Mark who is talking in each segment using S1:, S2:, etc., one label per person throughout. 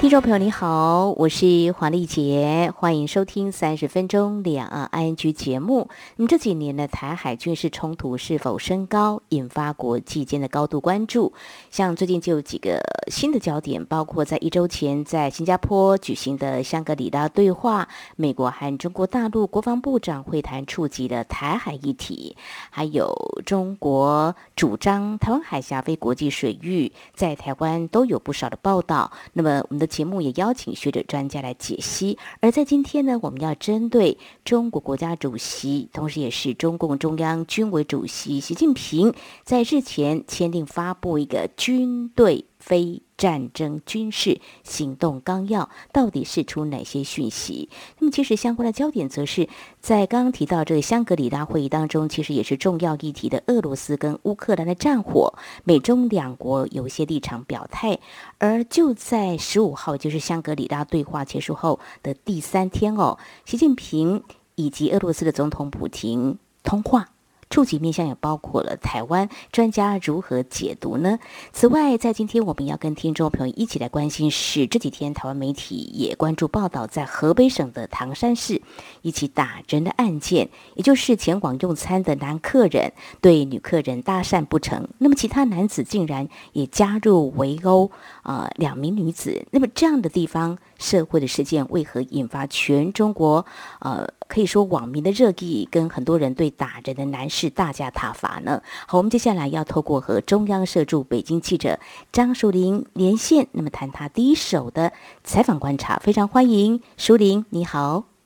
S1: 听众朋友你好，我是黄丽杰，欢迎收听三十分钟两岸 ING 节目。那么这几年的台海军事冲突是否升高，引发国际间的高度关注？像最近就有几个新的焦点，包括在一周前在新加坡举行的香格里拉对话，美国和中国大陆国防部长会谈触及的台海议题，还有中国主张台湾海峡非国际水域，在台湾都有不少的报道。那么我们的。节目也邀请学者专家来解析，而在今天呢，我们要针对中国国家主席，同时也是中共中央军委主席习近平在日前签订发布一个军队非战争军事行动纲要，到底释出哪些讯息？那么，其实相关的焦点则是在刚刚提到这个香格里拉会议当中，其实也是重要议题的俄罗斯跟乌克兰的战火，美中两国有些立场表态。而就在十五号，就是香格里拉对话结束后的第三天哦，习近平以及俄罗斯的总统普京通话。触及面向也包括了台湾，专家如何解读呢？此外，在今天我们要跟听众朋友一起来关心是这几天台湾媒体也关注报道，在河北省的唐山市一起打人的案件，也就是前往用餐的男客人对女客人搭讪不成，那么其他男子竟然也加入围殴啊两名女子，那么这样的地方社会的事件为何引发全中国呃？可以说网民的热议跟很多人对打人的男士是大家挞伐呢。好，我们接下来要透过和中央社驻北京记者张淑玲连线，那么谈他第一手的采访观察，非常欢迎淑玲，你好。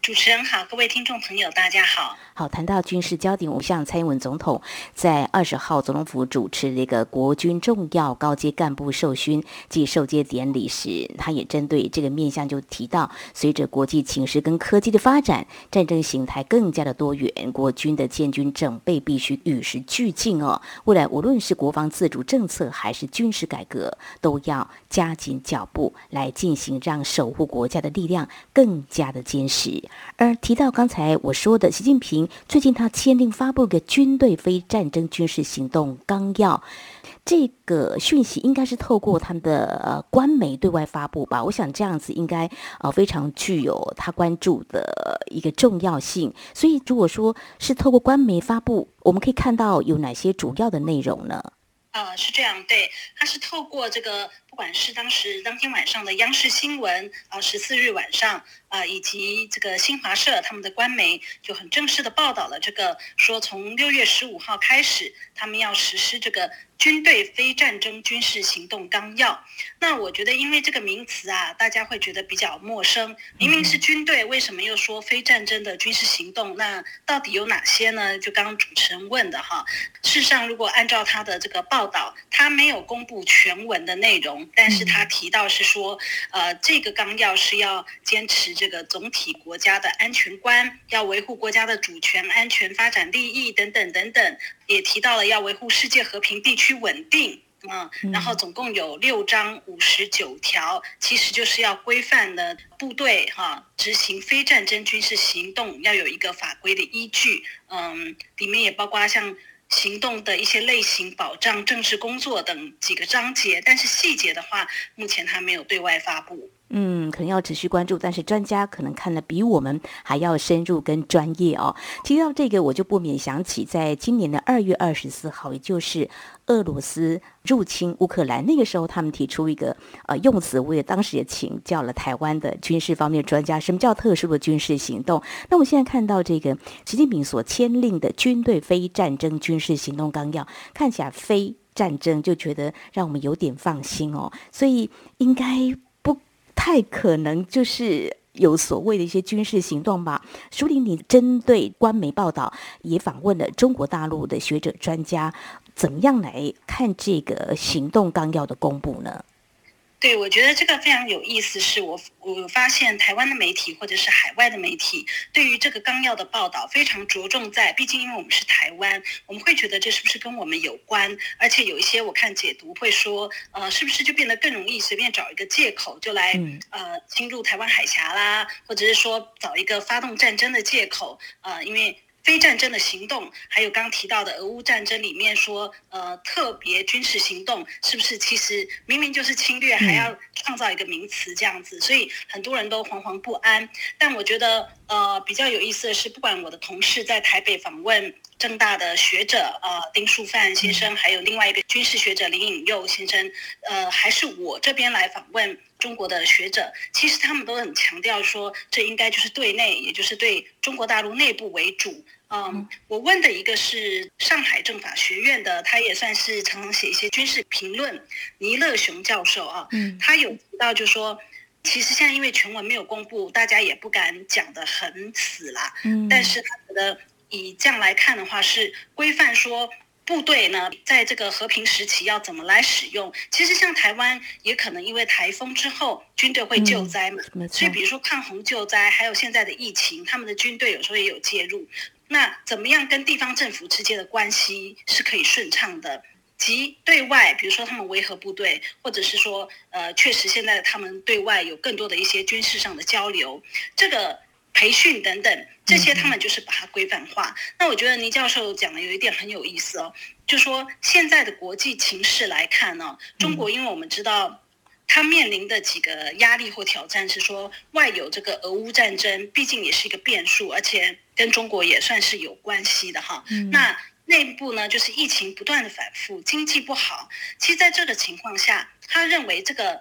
S2: 主持人好，各位听众朋友，大家好。
S1: 好，谈到军事焦点，我向蔡英文总统在二十号总统府主持这个国军重要高阶干部授勋暨授阶典礼时，他也针对这个面向就提到，随着国际情势跟科技的发展，战争形态更加的多元，国军的建军整备必须与时俱进哦。未来无论是国防自主政策还是军事改革，都要加紧脚步来进行，让守护国家的力量更加的坚实。而提到刚才我说的，习近平最近他签订发布个军队非战争军事行动纲要，这个讯息应该是透过他们的呃官媒对外发布吧？我想这样子应该呃非常具有他关注的一个重要性。所以如果说是透过官媒发布，我们可以看到有哪些主要的内容呢？
S2: 呃，是这样，对，他是透过这个。不管是当时当天晚上的央视新闻啊，十四日晚上啊，以及这个新华社他们的官媒就很正式的报道了这个，说从六月十五号开始，他们要实施这个军队非战争军事行动纲要。那我觉得，因为这个名词啊，大家会觉得比较陌生。明明是军队，为什么又说非战争的军事行动？那到底有哪些呢？就刚刚主持人问的哈。事实上，如果按照他的这个报道，他没有公布全文的内容。但是他提到是说，呃，这个纲要是要坚持这个总体国家的安全观，要维护国家的主权、安全、发展利益等等等等，也提到了要维护世界和平、地区稳定，嗯，然后总共有六章五十九条，其实就是要规范的部队哈执行非战争军事行动要有一个法规的依据，嗯，里面也包括像。行动的一些类型、保障、政治工作等几个章节，但是细节的话，目前还没有对外发布。
S1: 嗯，可能要持续关注，但是专家可能看得比我们还要深入跟专业哦。提到这个，我就不免想起，在今年的二月二十四号，也就是俄罗斯入侵乌克兰那个时候，他们提出一个呃用词，我也当时也请教了台湾的军事方面专家，什么叫特殊的军事行动？那我现在看到这个习近平所签订的军队非战争军事行动纲要，看起来非战争，就觉得让我们有点放心哦。所以应该。太可能就是有所谓的一些军事行动吧。苏玲，你针对官媒报道也访问了中国大陆的学者专家，怎么样来看这个行动纲要的公布呢？
S2: 对，我觉得这个非常有意思，是我我发现台湾的媒体或者是海外的媒体对于这个纲要的报道非常着重在，毕竟因为我们是台湾，我们会觉得这是不是跟我们有关？而且有一些我看解读会说，呃，是不是就变得更容易随便找一个借口就来呃侵入台湾海峡啦，或者是说找一个发动战争的借口，呃，因为。非战争的行动，还有刚刚提到的俄乌战争里面说，呃，特别军事行动是不是其实明明就是侵略，还要创造一个名词这样子，所以很多人都惶惶不安。但我觉得，呃，比较有意思的是，不管我的同事在台北访问正大的学者，呃，丁树范先生，还有另外一个军事学者林颖佑先生，呃，还是我这边来访问。中国的学者其实他们都很强调说，这应该就是对内，也就是对中国大陆内部为主。嗯，我问的一个是上海政法学院的，他也算是常常写一些军事评论，倪乐雄教授啊，嗯，他有提到就说，其实现在因为全文没有公布，大家也不敢讲得很死啦。嗯，但是他觉得以这样来看的话，是规范说。部队呢，在这个和平时期要怎么来使用？其实像台湾，也可能因为台风之后，军队会救灾嘛，嗯、所以比如说抗洪救灾，还有现在的疫情，他们的军队有时候也有介入。那怎么样跟地方政府之间的关系是可以顺畅的？及对外，比如说他们维和部队，或者是说，呃，确实现在他们对外有更多的一些军事上的交流，这个。培训等等，这些他们就是把它规范化。那我觉得倪教授讲的有一点很有意思哦，就说现在的国际情势来看呢，中国因为我们知道，他面临的几个压力或挑战是说，外有这个俄乌战争，毕竟也是一个变数，而且跟中国也算是有关系的哈。那内部呢，就是疫情不断的反复，经济不好。其实在这个情况下，他认为这个。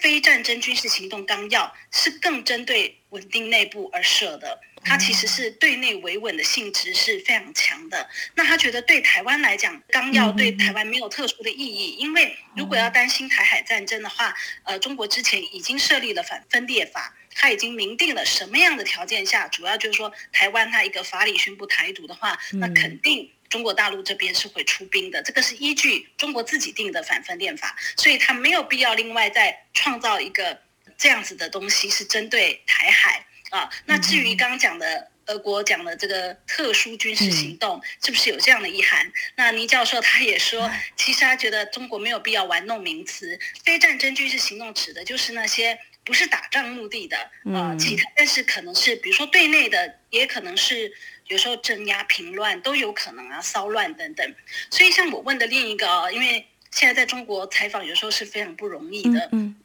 S2: 非战争军事行动纲要是更针对稳定内部而设的，它其实是对内维稳的性质是非常强的。那他觉得对台湾来讲，纲要对台湾没有特殊的意义，因为如果要担心台海战争的话，呃，中国之前已经设立了反分裂法，他已经明定了什么样的条件下，主要就是说台湾它一个法理宣布台独的话，那肯定。中国大陆这边是会出兵的，这个是依据中国自己定的反分裂法，所以他没有必要另外再创造一个这样子的东西，是针对台海啊。那至于刚刚讲的俄国讲的这个特殊军事行动，是不是有这样的意涵？那倪教授他也说，其实他觉得中国没有必要玩弄名词，非战争军事行动指的就是那些不是打仗目的的啊，其他但是可能是比如说对内的，也可能是。有时候镇压平乱都有可能啊，骚乱等等。所以像我问的另一个哦，因为现在在中国采访有时候是非常不容易的。嗯，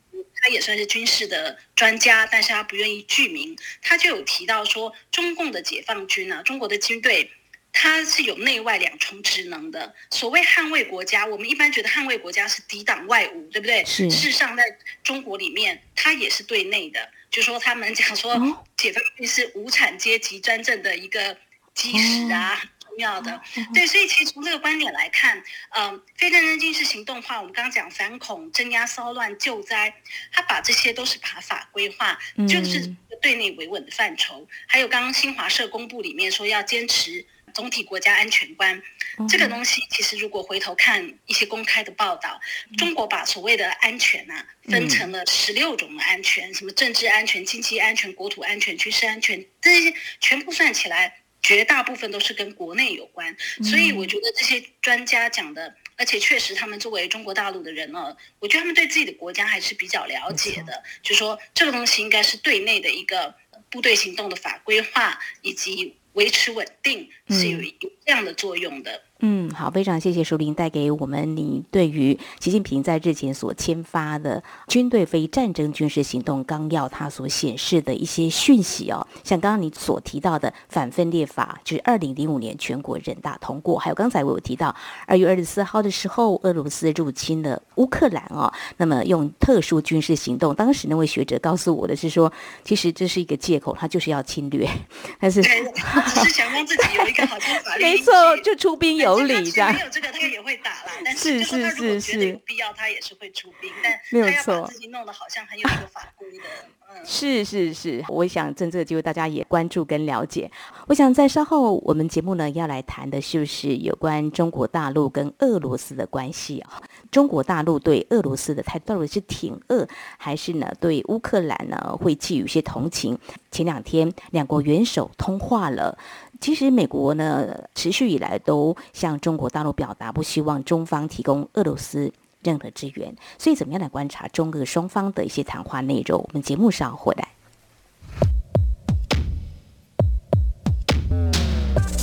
S2: 他也算是军事的专家，但是他不愿意具名。他就有提到说，中共的解放军啊，中国的军队，它是有内外两重职能的。所谓捍卫国家，我们一般觉得捍卫国家是抵挡外侮，对不对？是。事实上，在中国里面，它也是对内的。就说他们讲说，解放军是无产阶级专政的一个。基石啊，要的。对，所以其实从这个观点来看，嗯、呃，非战争军事行动的话，我们刚刚讲反恐、镇压骚乱、救灾，他把这些都是把法规化，就是对内维稳的范畴。还有刚刚新华社公布里面说要坚持总体国家安全观，这个东西其实如果回头看一些公开的报道，中国把所谓的安全呐、啊、分成了十六种的安全，什么政治安全、经济安全、国土安全、军事安全，这些全部算起来。绝大部分都是跟国内有关，所以我觉得这些专家讲的，而且确实他们作为中国大陆的人呢，我觉得他们对自己的国家还是比较了解的，就是说这个东西应该是对内的一个部队行动的法规化以及维持稳定是有有这样的作用的。
S1: 嗯，好，非常谢谢淑铃带给我们你对于习近平在日前所签发的军队非战争军事行动纲要，它所显示的一些讯息哦，像刚刚你所提到的反分裂法，就是二零零五年全国人大通过，还有刚才我有提到二月二十四号的时候，俄罗斯入侵了乌克兰哦，那么用特殊军事行动，当时那位学者告诉我的是说，其实这是一个借口，他就是要侵略，但是
S2: 只是想让自己有一个好像法律，
S1: 没错，就出兵有。理这
S2: 样，没有这个，他也会打啦。但是，是是他如果觉得有必要，他也是会出兵。但他要把自己弄得好像很有一个法规的。嗯，
S1: 是是是，我想趁这个机会，大家也关注跟了解。我想在稍后我们节目呢，要来谈的是不是有关中国大陆跟俄罗斯的关系啊？中国大陆对俄罗斯的态度到底是挺俄，还是呢对乌克兰呢会寄予一些同情？前两天两国元首通话了，其实美国呢持续以来都向中国大陆表达不希望中方提供俄罗斯任何支援，所以怎么样来观察中俄双方的一些谈话内容？我们节目上回来。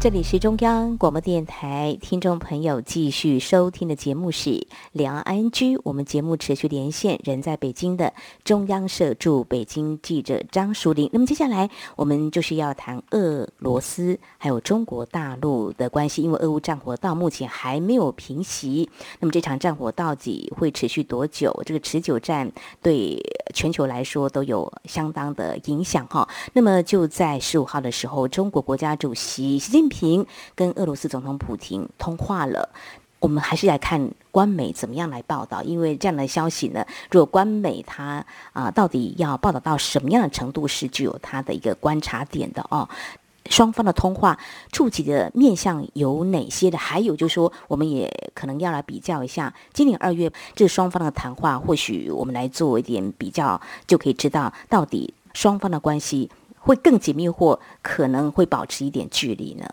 S1: 这里是中央广播电台，听众朋友继续收听的节目是两岸 ING。我们节目持续连线人在北京的中央社驻北京记者张淑玲。那么接下来我们就是要谈俄罗斯还有中国大陆的关系，因为俄乌战火到目前还没有平息。那么这场战火到底会持续多久？这个持久战对全球来说都有相当的影响哈。那么就在十五号的时候，中国国家主席习近平平跟俄罗斯总统普京通话了。我们还是来看官媒怎么样来报道，因为这样的消息呢，如果官媒它啊、到底要报道到什么样的程度，是具有它的一个观察点的哦。双方的通话触及的面向有哪些的？还有就是说，我们也可能要来比较一下今年二月这双方的谈话，或许我们来做一点比较，就可以知道到底双方的关系会更紧密，或可能会保持一点距离呢？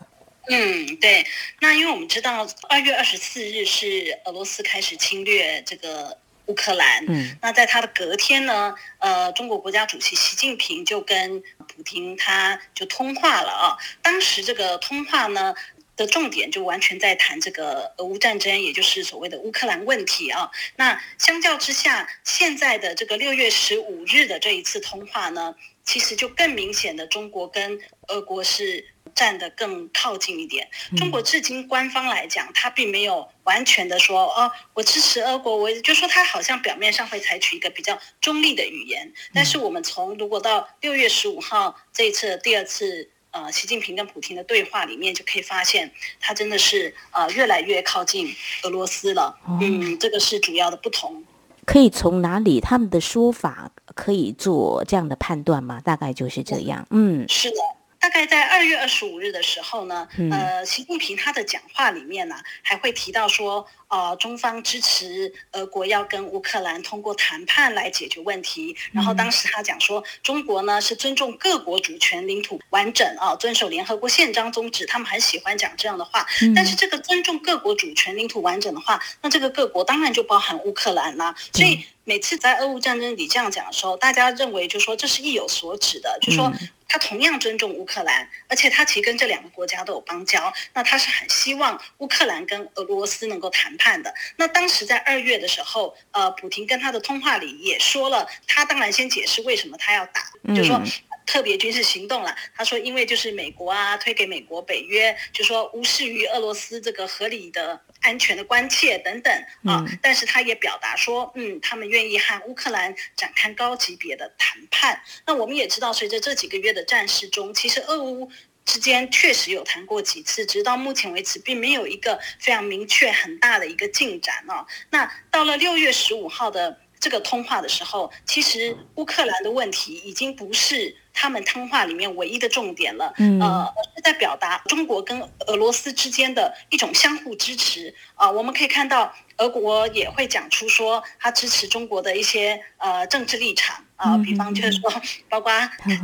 S2: 嗯，对。那因为我们知道，二月二十四日是俄罗斯开始侵略这个乌克兰。嗯，那在他的隔天呢，呃，中国国家主席习近平就跟普京他就通话了啊。当时这个通话呢的重点就完全在谈这个俄乌战争，也就是所谓的乌克兰问题啊。那相较之下，现在的这个六月十五日的这一次通话呢，其实就更明显的中国跟俄国是。站得更靠近一点。中国至今官方来讲，他并没有完全的说，哦，我支持俄国，我就说他好像表面上会采取一个比较中立的语言。但是我们从如果到六月十五号这一次第二次呃习近平跟普京的对话里面，就可以发现他真的是呃越来越靠近俄罗斯了。嗯，这个是主要的不同。
S1: 可以从哪里他们的说法可以做这样的判断吗？大概就是这样。嗯，
S2: 是的。大概在二月二十五日的时候呢，呃，习近平他的讲话里面呢，还会提到说，呃，中方支持俄国要跟乌克兰通过谈判来解决问题。然后当时他讲说，中国呢是尊重各国主权、领土完整啊，遵守联合国宪章宗旨。他们很喜欢讲这样的话。但是这个尊重各国主权、领土完整的话，那这个各国当然就包含乌克兰啦。所以每次在俄乌战争里这样讲的时候，大家认为就说这是意有所指的，就说。他同样尊重乌克兰，而且他其实跟这两个国家都有邦交。那他是很希望乌克兰跟俄罗斯能够谈判的。那当时在二月的时候，呃，普廷跟他的通话里也说了，他当然先解释为什么他要打，就是说。特别军事行动了，他说，因为就是美国啊，推给美国北约，就说无视于俄罗斯这个合理的安全的关切等等啊。但是他也表达说，嗯，他们愿意和乌克兰展开高级别的谈判。那我们也知道，随着这几个月的战事中，其实俄乌之间确实有谈过几次，直到目前为止，并没有一个非常明确很大的一个进展哦。那到了六月十五号的这个通话的时候，其实乌克兰的问题已经不是。他们通话里面唯一的重点了，呃，是在表达中国跟俄罗斯之间的一种相互支持啊、呃。我们可以看到，俄国也会讲出说他支持中国的一些呃政治立场啊、呃，比方就是说，包括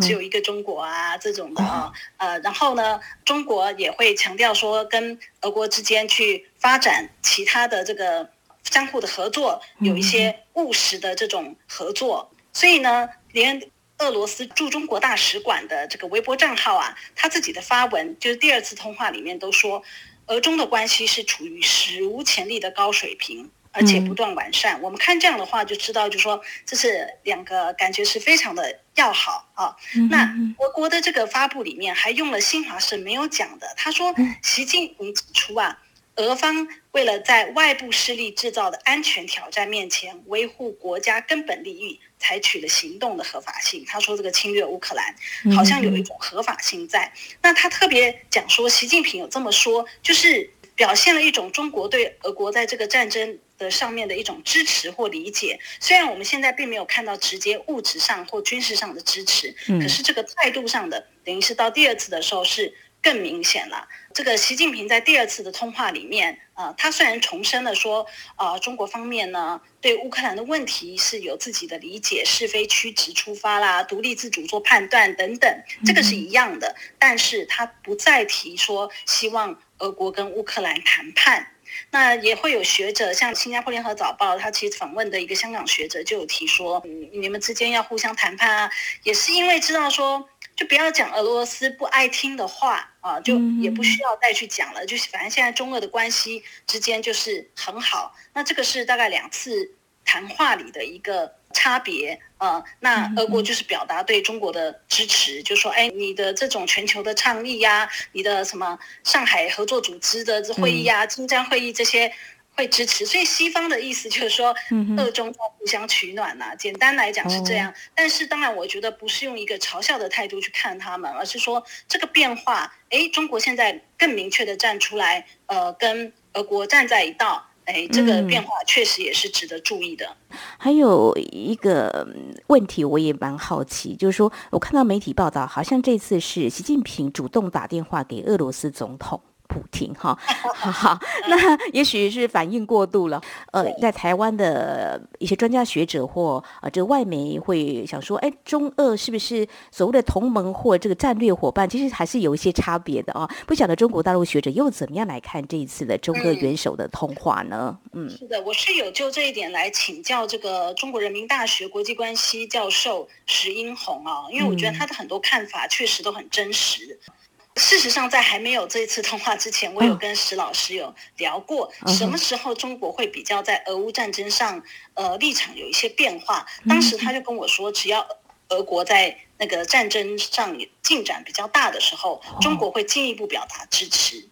S2: 只有一个中国啊这种的啊，呃，然后呢，中国也会强调说跟俄国之间去发展其他的这个相互的合作，有一些务实的这种合作。所以呢，连。俄罗斯驻中国大使馆的这个微博账号啊，他自己的发文就是第二次通话里面都说，俄中的关系是处于史无前例的高水平，而且不断完善。嗯、我们看这样的话就知道，就说这是两个感觉是非常的要好啊。嗯、那俄国的这个发布里面还用了新华社没有讲的，他说习近平指出啊。俄方为了在外部势力制造的安全挑战面前维护国家根本利益，采取了行动的合法性。他说这个侵略乌克兰好像有一种合法性在。那他特别讲说，习近平有这么说，就是表现了一种中国对俄国在这个战争的上面的一种支持或理解。虽然我们现在并没有看到直接物质上或军事上的支持，可是这个态度上的，等于是到第二次的时候是。更明显了。这个习近平在第二次的通话里面，呃，他虽然重申了说，呃，中国方面呢对乌克兰的问题是有自己的理解，是非曲直出发啦，独立自主做判断等等，这个是一样的。但是他不再提说希望俄国跟乌克兰谈判。那也会有学者，像新加坡联合早报，他其实访问的一个香港学者就有提说，嗯，你们之间要互相谈判啊，也是因为知道说。就不要讲俄罗斯不爱听的话啊，就也不需要再去讲了。就是反正现在中俄的关系之间就是很好。那这个是大概两次谈话里的一个差别啊。那俄国就是表达对中国的支持，就说哎，你的这种全球的倡议呀，你的什么上海合作组织的会议啊，金砖会议这些。会支持，所以西方的意思就是说，二中在互相取暖呐、啊。简单来讲是这样，但是当然，我觉得不是用一个嘲笑的态度去看他们，而是说这个变化，哎，中国现在更明确的站出来，呃，跟俄国站在一道，哎，这个变化确实也是值得注意的。
S1: 还有一个问题，我也蛮好奇，就是说我看到媒体报道，好像这次是习近平主动打电话给俄罗斯总统。普丁哈，好 好，那也许是反应过度了。呃，在台湾的一些专家学者或呃这个外媒会想说，哎，中俄是不是所谓的同盟或这个战略伙伴？其实还是有一些差别的啊。不晓得中国大陆学者又怎么样来看这一次的中俄元首的通话呢？嗯，
S2: 是的，我是有就这一点来请教这个中国人民大学国际关系教授石英红啊，因为我觉得他的很多看法确实都很真实。事实上，在还没有这一次通话之前，我有跟石老师有聊过，什么时候中国会比较在俄乌战争上，呃，立场有一些变化。当时他就跟我说，只要俄国在那个战争上进展比较大的时候，中国会进一步表达支持。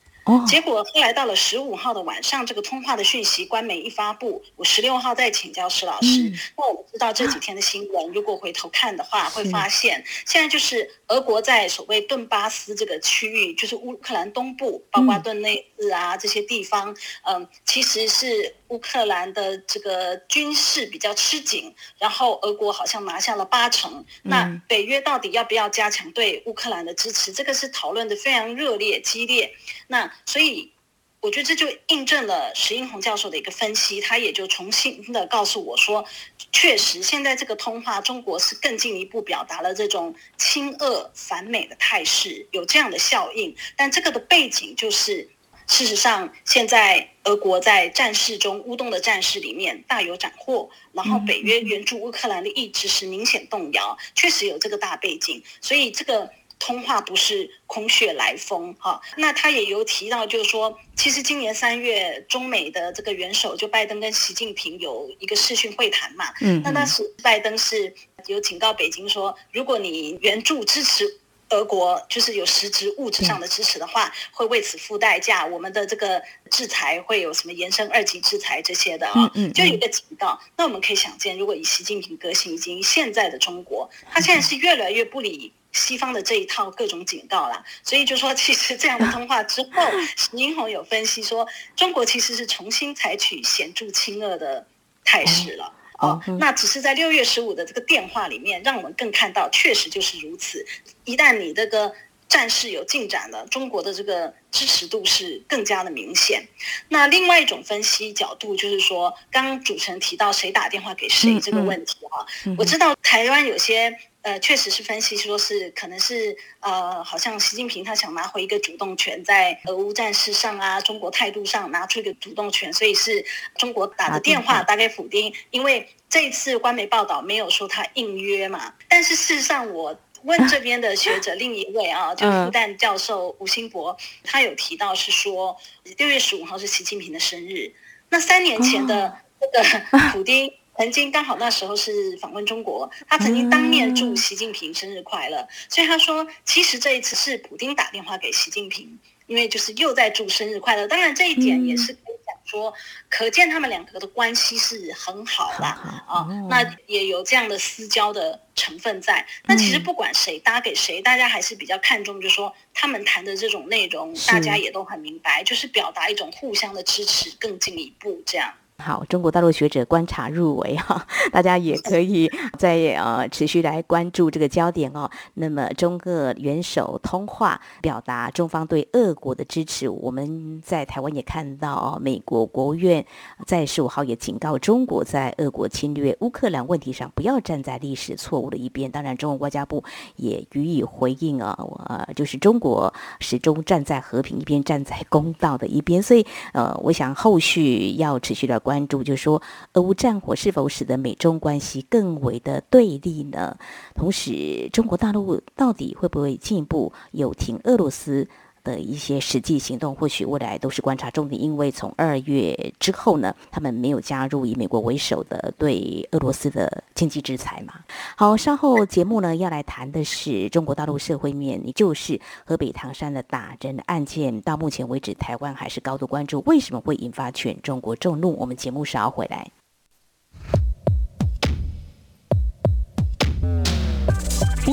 S2: 结果后来到了十五号的晚上，这个通话的讯息官媒一发布，我十六号再请教石老师。那我们知道这几天的新闻，如果回头看的话，会发现现在就是俄国在所谓顿巴斯这个区域，就是乌克兰东部，包括顿内兹啊这些地方，嗯，其实是。乌克兰的这个军事比较吃紧，然后俄国好像拿下了八成。那北约到底要不要加强对乌克兰的支持？这个是讨论的非常热烈激烈。那所以我觉得这就印证了石英红教授的一个分析，他也就重新的告诉我说，确实现在这个通话，中国是更进一步表达了这种亲俄反美的态势，有这样的效应。但这个的背景就是。事实上，现在俄国在战事中，乌东的战事里面大有斩获，然后北约援助乌克兰的意志是明显动摇，确实有这个大背景，所以这个通话不是空穴来风哈。那他也有提到，就是说，其实今年三月，中美的这个元首就拜登跟习近平有一个视讯会谈嘛，嗯，那当时拜登是有警告北京说，如果你援助支持。俄国就是有实质物质上的支持的话，会为此付代价。我们的这个制裁会有什么延伸二级制裁这些的啊？就有一个警告。那我们可以想见，如果以习近平个性以及现在的中国，他现在是越来越不理西方的这一套各种警告啦。所以就说，其实这样的通话之后，石英红有分析说，中国其实是重新采取显著亲俄的态势了。哦，那只是在六月十五的这个电话里面，让我们更看到，确实就是如此。一旦你这个战事有进展了，中国的这个支持度是更加的明显。那另外一种分析角度就是说，刚刚主持人提到谁打电话给谁这个问题啊，我知道台湾有些。呃，确实是分析说是可能是呃，好像习近平他想拿回一个主动权，在俄乌战事上啊，中国态度上拿出一个主动权，所以是中国打的电话打给普丁，因为这一次官媒报道没有说他应约嘛。但是事实上，我问这边的学者另一位啊，就复旦教授吴兴博，他有提到是说六月十五号是习近平的生日，那三年前的这个普丁。曾经刚好那时候是访问中国，他曾经当面祝习近平生日快乐，所以他说，其实这一次是普京打电话给习近平，因为就是又在祝生日快乐。当然这一点也是可以讲说，可见他们两个的关系是很好啦啊、哦，那也有这样的私交的成分在。那其实不管谁搭给谁，大家还是比较看重，就是说他们谈的这种内容，大家也都很明白，就是表达一种互相的支持，更进一步这样。
S1: 好，中国大陆学者观察入围哈，大家也可以再呃持续来关注这个焦点哦。那么中俄元首通话，表达中方对俄国的支持。我们在台湾也看到哦，美国国务院在十五号也警告中国，在俄国侵略乌克兰问题上不要站在历史错误的一边。当然，中国外交部也予以回应啊，呃，就是中国始终站在和平一边，站在公道的一边。所以呃，我想后续要持续的关。关注就是说，俄乌战火是否使得美中关系更为的对立呢？同时，中国大陆到底会不会进一步有停俄罗斯的一些实际行动？或许未来都是观察重点。因为从二月之后呢，他们没有加入以美国为首的对俄罗斯的经济制裁嘛。好，稍后节目呢要来谈的是中国大陆社会面，也就是河北唐山的打人案件。到目前为止，台湾还是高度关注，为什么会引发全中国众怒？我们节目稍后回
S3: 来。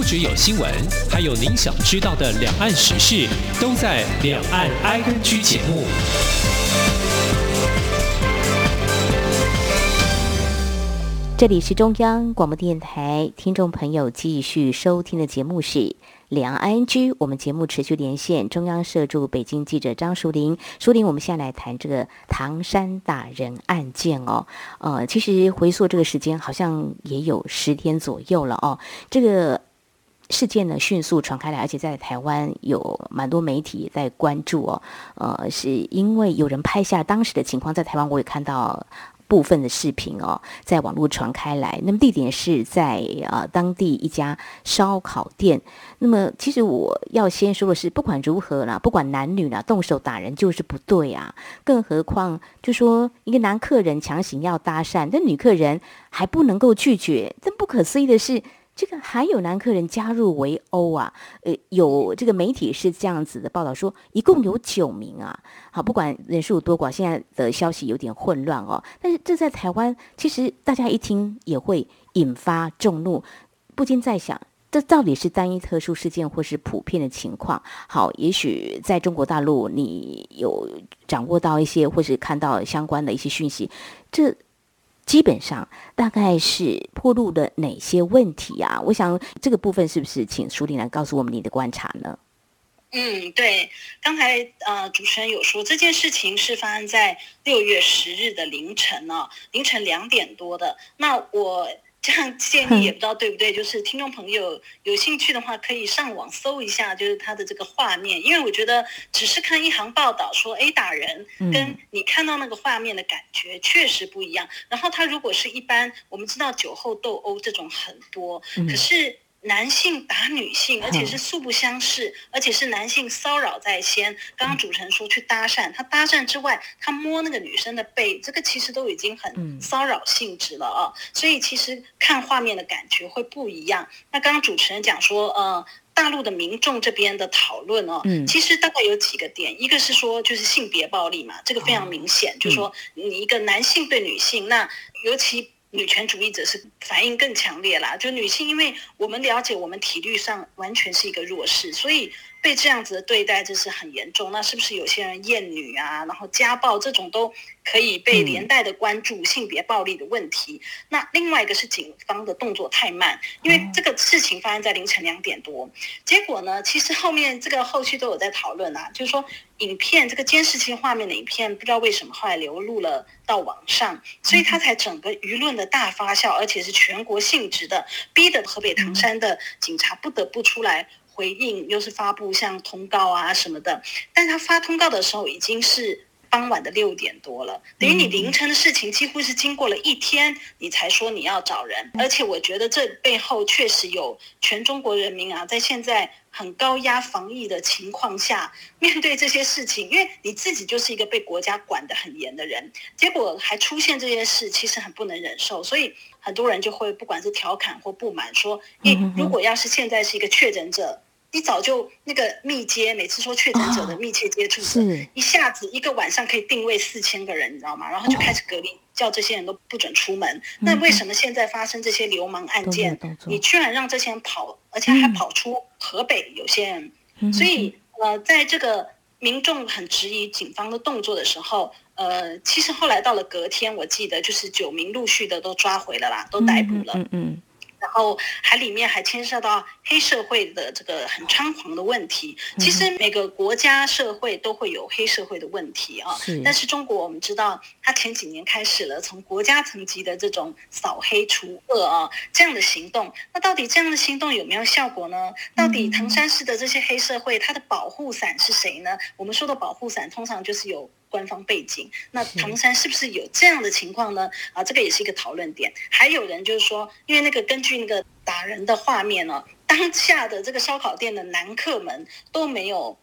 S3: 只有新闻，还有您想知道的两岸时事，都在《两岸 ING》节目。
S1: 这里是中央广播电台，听众朋友继续收听的节目是《两岸 ING》。我们节目持续连线中央社驻北京记者张淑玲。淑玲，我们现在来谈这个唐山打人案件哦。呃，其实回溯这个时间，好像也有十天左右了哦。这个。事件呢迅速传开来，而且在台湾有蛮多媒体在关注哦。呃，是因为有人拍下当时的情况，在台湾我也看到部分的视频哦，在网络传开来。那么地点是在呃当地一家烧烤店。那么其实我要先说的是，不管如何啦，不管男女啦，动手打人就是不对啊。更何况就说一个男客人强行要搭讪，但女客人还不能够拒绝。但不可思议的是。这个还有男客人加入围殴啊，呃，有这个媒体是这样子的报道说，一共有九名啊。好，不管人数多寡，现在的消息有点混乱哦。但是这在台湾，其实大家一听也会引发众怒，不禁在想，这到底是单一特殊事件，或是普遍的情况？好，也许在中国大陆，你有掌握到一些，或是看到相关的一些讯息，这。基本上大概是暴露了哪些问题啊？我想这个部分是不是请苏玲来告诉我们你的观察呢？
S2: 嗯，对，刚才呃主持人有说这件事情是发生在六月十日的凌晨呢、凌晨两点多的。那我。这样建议也不知道对不对，就是听众朋友有兴趣的话，可以上网搜一下，就是他的这个画面，因为我觉得只是看一行报道说 A 打人，跟你看到那个画面的感觉确实不一样。然后他如果是一般，我们知道酒后斗殴这种很多，可是。男性打女性，而且是素不相识，而且是男性骚扰在先。刚刚主持人说去搭讪，他搭讪之外，他摸那个女生的背，这个其实都已经很骚扰性质了啊。所以其实看画面的感觉会不一样。那刚刚主持人讲说，呃，大陆的民众这边的讨论哦，其实大概有几个点，一个是说就是性别暴力嘛，这个非常明显，就是说你一个男性对女性，那尤其。女权主义者是反应更强烈啦，就女性，因为我们了解，我们体力上完全是一个弱势，所以。被这样子的对待，这是很严重。那是不是有些人厌女啊，然后家暴这种都可以被连带的关注性别暴力的问题？嗯、那另外一个是警方的动作太慢，因为这个事情发生在凌晨两点多，结果呢，其实后面这个后续都有在讨论啊，就是说影片这个监视器画面的影片，不知道为什么后来流露了到网上，所以他才整个舆论的大发酵，而且是全国性质的，逼得河北唐山的警察不得不出来。回应又是发布像通告啊什么的，但他发通告的时候已经是傍晚的六点多了，等于你凌晨的事情几乎是经过了一天，你才说你要找人，而且我觉得这背后确实有全中国人民啊，在现在很高压防疫的情况下，面对这些事情，因为你自己就是一个被国家管得很严的人，结果还出现这些事，其实很不能忍受，所以很多人就会不管是调侃或不满，说，诶，如果要是现在是一个确诊者。一早就那个密接，每次说确诊者的密切接触者，
S1: 是
S2: 一下子一个晚上可以定位四千个人，你知道吗？然后就开始隔离，叫这些人都不准出门。那为什么现在发生这些流氓案件，你居然让这些人跑，而且还跑出河北？有些人，所以呃，在这个民众很质疑警方的动作的时候，呃，其实后来到了隔天，我记得就是九名陆续的都抓回了啦，都逮捕了。嗯嗯。然后还里面还牵涉到黑社会的这个很猖狂的问题。其实每个国家社会都会有黑社会的问题啊。是。但是中国我们知道，它前几年开始了从国家层级的这种扫黑除恶啊这样的行动。那到底这样的行动有没有效果呢？到底唐山市的这些黑社会它的保护伞是谁呢？我们说的保护伞通常就是有。官方背景，那唐山是不是有这样的情况呢？啊，这个也是一个讨论点。还有人就是说，因为那个根据那个打人的画面呢，当下的这个烧烤店的男客们都没有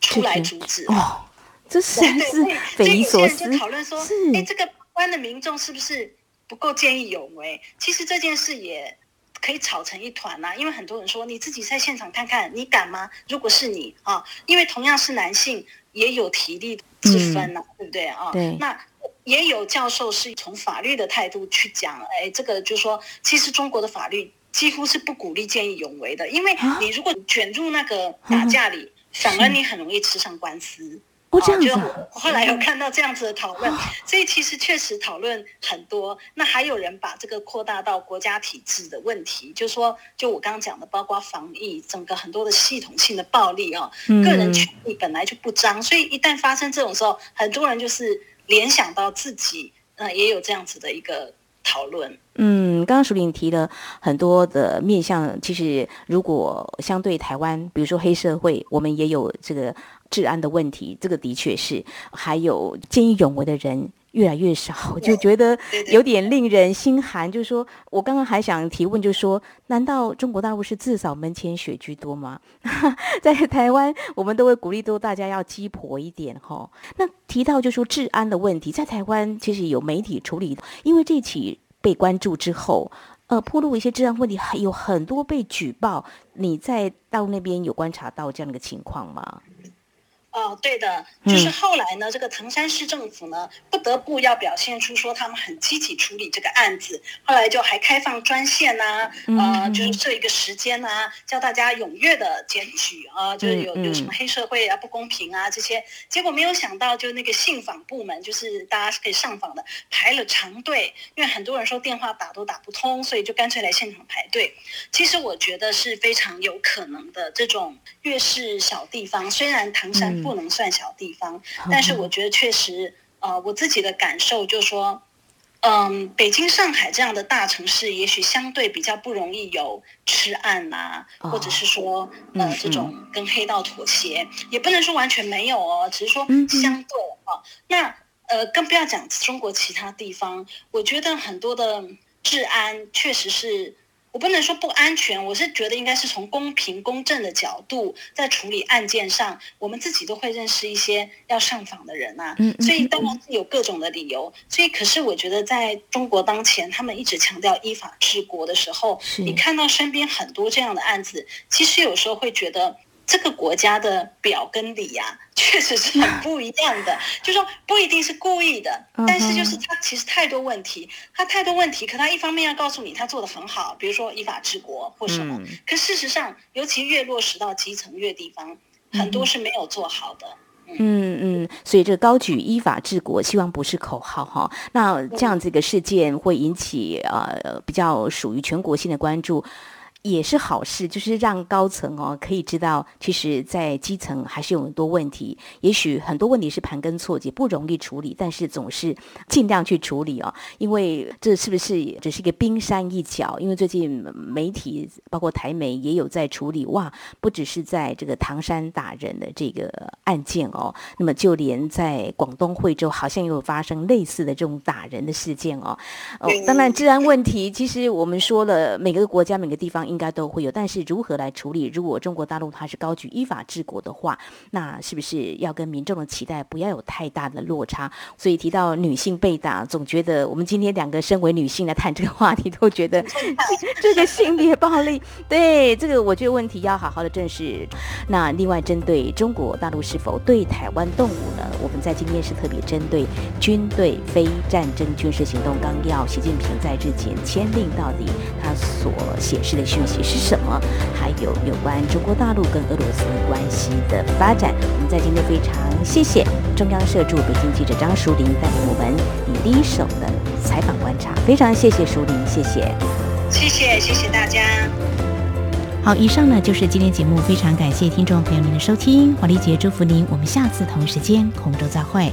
S2: 出来阻止
S1: 哦，这是是匪夷所思。
S2: 所以有些人就讨论说，哎，这个关的民众是不是不够见义勇为？其实这件事也可以吵成一团呐，因为很多人说，你自己在现场看看，你敢吗？如果是你啊，因为同样是男性。也有体力之分呐、啊嗯，对不对啊？
S1: 对。
S2: 那也有教授是从法律的态度去讲，哎，这个就是说，其实中国的法律几乎是不鼓励见义勇为的，因为你如果卷入那个打架里，啊、反而你很容易吃上官司。
S1: 哦，这样子。
S2: 我后来有看到这样子的讨论，所以其实确实讨论很多。那还有人把这个扩大到国家体制的问题，就是说，就我刚刚讲的，包括防疫，整个很多的系统性的暴力哦，个人权利本来就不彰，所以一旦发生这种时候，很多人就是联想到自己，呃，也有这样子的一个讨论。
S1: 嗯，刚刚淑铃提了很多的面向，其实如果相对台湾，比如说黑社会，我们也有这个。治安的问题，这个的确是，还有见义勇为的人越来越少，就觉得有点令人心寒。就是说我刚刚还想提问，就是说，难道中国大陆是自扫门前雪居多吗？在台湾，我们都会鼓励都大家要鸡婆一点哈。那提到就是说治安的问题，在台湾其实有媒体处理，因为这起被关注之后，呃，铺路一些治安问题，还有很多被举报。你在大陆那边有观察到这样的情况吗？
S2: 哦，对的，就是后来呢，这个唐山市政府呢，不得不要表现出说他们很积极处理这个案子，后来就还开放专线呐、啊，呃，就是设一个时间呐、啊，叫大家踊跃的检举啊，就是有有什么黑社会啊、不公平啊这些，结果没有想到，就那个信访部门，就是大家是可以上访的，排了长队，因为很多人说电话打都打不通，所以就干脆来现场排队。其实我觉得是非常有可能的，这种越是小地方，虽然唐山。不能算小地方，但是我觉得确实，呃，我自己的感受就是说，嗯，北京、上海这样的大城市，也许相对比较不容易有吃案呐、啊，或者是说，呃，这种跟黑道妥协，也不能说完全没有哦，只是说相对啊。那呃，更不要讲中国其他地方，我觉得很多的治安确实是。我不能说不安全，我是觉得应该是从公平公正的角度在处理案件上，我们自己都会认识一些要上访的人啊，所以当然是有各种的理由。所以，可是我觉得在中国当前，他们一直强调依法治国的时候，你看到身边很多这样的案子，其实有时候会觉得。这个国家的表跟里呀、啊，确实是很不一样的。就说不一定是故意的，但是就是他其实太多问题，他太多问题。可他一方面要告诉你他做的很好，比如说依法治国或什么。可事实上，尤其越落实到基层越地方，很多是没有做好的。
S1: 嗯嗯，所以这个高举依法治国，希望不是口号哈。那这样子一个事件会引起呃比较属于全国性的关注。也是好事，就是让高层哦可以知道，其实，在基层还是有很多问题。也许很多问题是盘根错节，不容易处理，但是总是尽量去处理哦。因为这是不是只是一个冰山一角？因为最近媒体包括台媒也有在处理哇，不只是在这个唐山打人的这个案件哦，那么就连在广东惠州好像又有发生类似的这种打人的事件哦。哦，当然治安问题，其实我们说了，每个国家每个地方。应该都会有。但是如何来处理？如果中国大陆它是高举依法治国的话，那是不是要跟民众的期待不要有太大的落差？所以提到女性被打，总觉得我们今天两个身为女性来谈这个话题，都觉得这个性别暴力，对这个我觉得问题要好好的正视。那另外针对中国大陆是否对台湾动武呢？我们在今天是特别针对军队非战争军事行动纲要，习近平在日前签订到底他所显示的讯息是什么？还有有关中国大陆跟俄罗斯关系的发展，我们在今天非常谢谢中央社驻北京记者张淑玲带给我们以第一手的采访观察，非常谢谢淑玲，谢谢，
S2: 谢谢谢谢大家。
S4: 好，以上呢就是今天节目，非常感谢听众朋友您的收听，黄丽杰祝福您，我们下次同一时间空中再会。